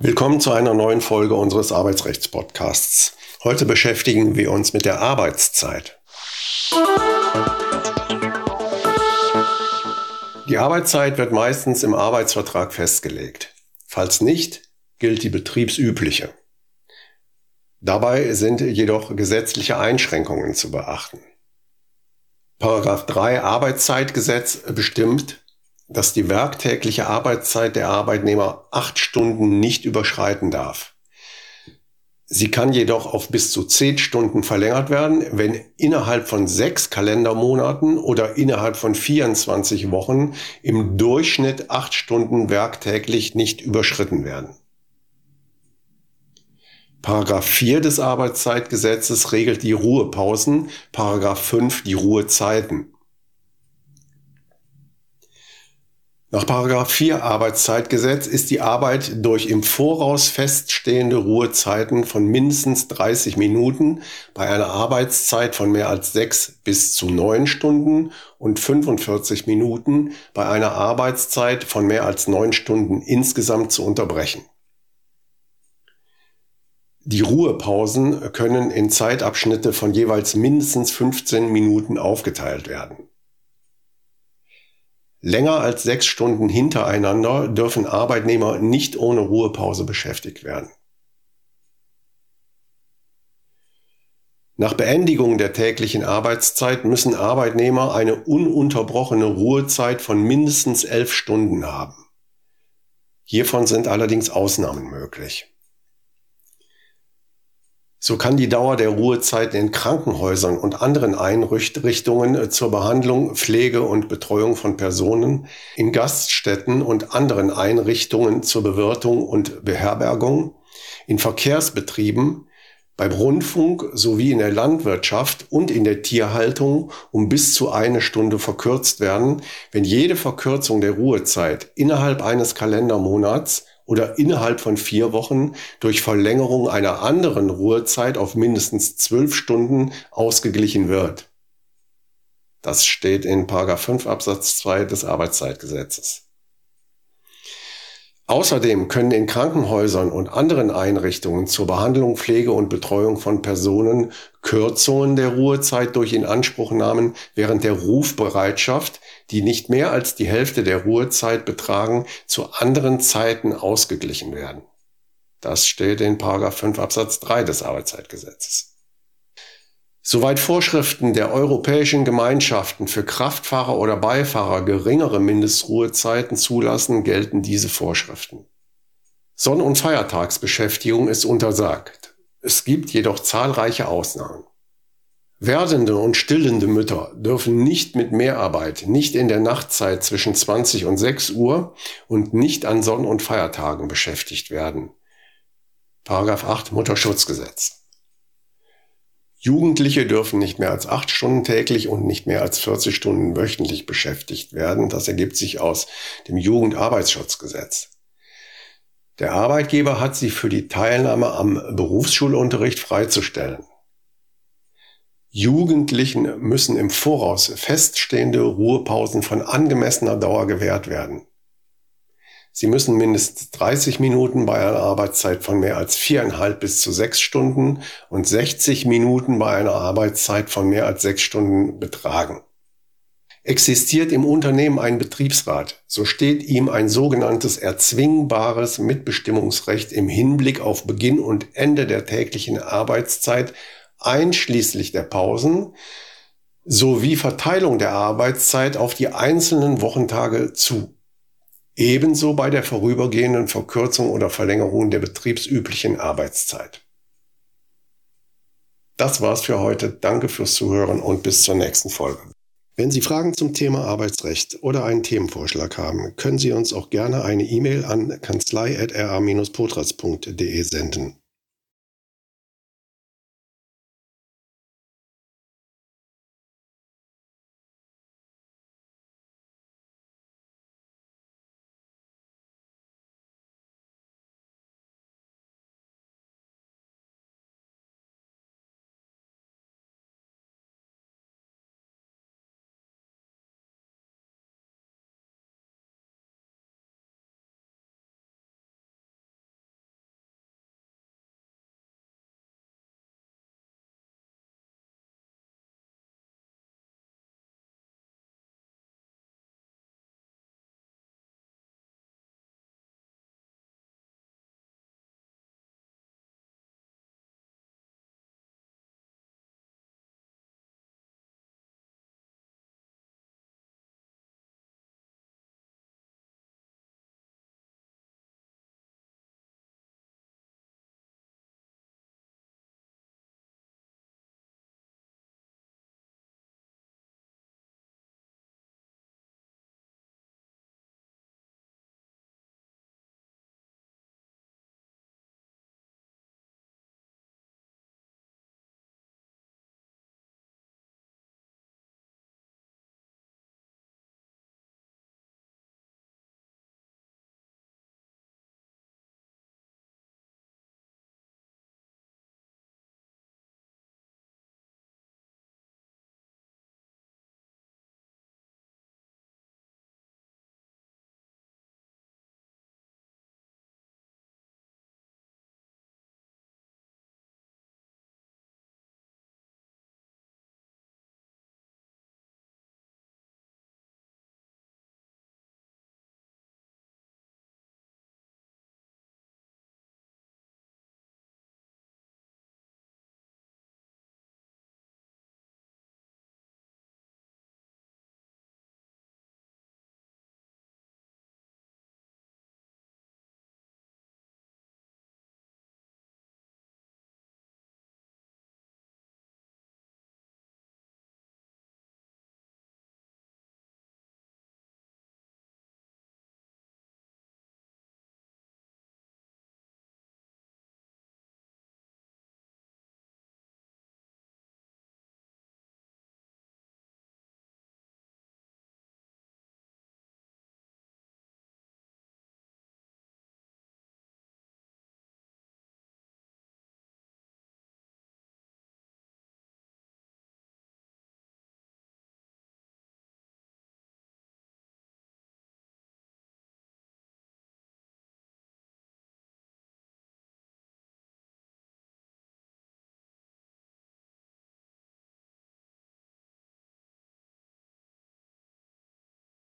Willkommen zu einer neuen Folge unseres Arbeitsrechtspodcasts. Heute beschäftigen wir uns mit der Arbeitszeit. Die Arbeitszeit wird meistens im Arbeitsvertrag festgelegt. Falls nicht, gilt die betriebsübliche. Dabei sind jedoch gesetzliche Einschränkungen zu beachten. Paragraph 3 Arbeitszeitgesetz bestimmt, dass die werktägliche Arbeitszeit der Arbeitnehmer acht Stunden nicht überschreiten darf. Sie kann jedoch auf bis zu zehn Stunden verlängert werden, wenn innerhalb von sechs Kalendermonaten oder innerhalb von 24 Wochen im Durchschnitt acht Stunden werktäglich nicht überschritten werden. Paragraph 4 des Arbeitszeitgesetzes regelt die Ruhepausen, Paragraph 5 die Ruhezeiten. Nach 4 Arbeitszeitgesetz ist die Arbeit durch im Voraus feststehende Ruhezeiten von mindestens 30 Minuten bei einer Arbeitszeit von mehr als 6 bis zu 9 Stunden und 45 Minuten bei einer Arbeitszeit von mehr als 9 Stunden insgesamt zu unterbrechen. Die Ruhepausen können in Zeitabschnitte von jeweils mindestens 15 Minuten aufgeteilt werden. Länger als sechs Stunden hintereinander dürfen Arbeitnehmer nicht ohne Ruhepause beschäftigt werden. Nach Beendigung der täglichen Arbeitszeit müssen Arbeitnehmer eine ununterbrochene Ruhezeit von mindestens elf Stunden haben. Hiervon sind allerdings Ausnahmen möglich. So kann die Dauer der Ruhezeiten in Krankenhäusern und anderen Einrichtungen äh, zur Behandlung, Pflege und Betreuung von Personen, in Gaststätten und anderen Einrichtungen zur Bewirtung und Beherbergung, in Verkehrsbetrieben, beim Rundfunk sowie in der Landwirtschaft und in der Tierhaltung um bis zu eine Stunde verkürzt werden, wenn jede Verkürzung der Ruhezeit innerhalb eines Kalendermonats oder innerhalb von vier Wochen durch Verlängerung einer anderen Ruhezeit auf mindestens zwölf Stunden ausgeglichen wird. Das steht in 5 Absatz 2 des Arbeitszeitgesetzes. Außerdem können in Krankenhäusern und anderen Einrichtungen zur Behandlung, Pflege und Betreuung von Personen Kürzungen der Ruhezeit durch Inanspruchnahmen während der Rufbereitschaft, die nicht mehr als die Hälfte der Ruhezeit betragen, zu anderen Zeiten ausgeglichen werden. Das steht in 5 Absatz 3 des Arbeitszeitgesetzes. Soweit Vorschriften der europäischen Gemeinschaften für Kraftfahrer oder Beifahrer geringere Mindestruhezeiten zulassen, gelten diese Vorschriften. Sonn- und Feiertagsbeschäftigung ist untersagt. Es gibt jedoch zahlreiche Ausnahmen. Werdende und stillende Mütter dürfen nicht mit Mehrarbeit, nicht in der Nachtzeit zwischen 20 und 6 Uhr und nicht an Sonn- und Feiertagen beschäftigt werden. Paragraph 8 Mutterschutzgesetz. Jugendliche dürfen nicht mehr als acht Stunden täglich und nicht mehr als 40 Stunden wöchentlich beschäftigt werden. Das ergibt sich aus dem Jugendarbeitsschutzgesetz. Der Arbeitgeber hat sie für die Teilnahme am Berufsschulunterricht freizustellen. Jugendlichen müssen im Voraus feststehende Ruhepausen von angemessener Dauer gewährt werden. Sie müssen mindestens 30 Minuten bei einer Arbeitszeit von mehr als viereinhalb bis zu sechs Stunden und 60 Minuten bei einer Arbeitszeit von mehr als sechs Stunden betragen. Existiert im Unternehmen ein Betriebsrat, so steht ihm ein sogenanntes erzwingbares Mitbestimmungsrecht im Hinblick auf Beginn und Ende der täglichen Arbeitszeit einschließlich der Pausen sowie Verteilung der Arbeitszeit auf die einzelnen Wochentage zu. Ebenso bei der vorübergehenden Verkürzung oder Verlängerung der betriebsüblichen Arbeitszeit. Das war's für heute. Danke fürs Zuhören und bis zur nächsten Folge. Wenn Sie Fragen zum Thema Arbeitsrecht oder einen Themenvorschlag haben, können Sie uns auch gerne eine E-Mail an kanzlei.ra-potras.de senden.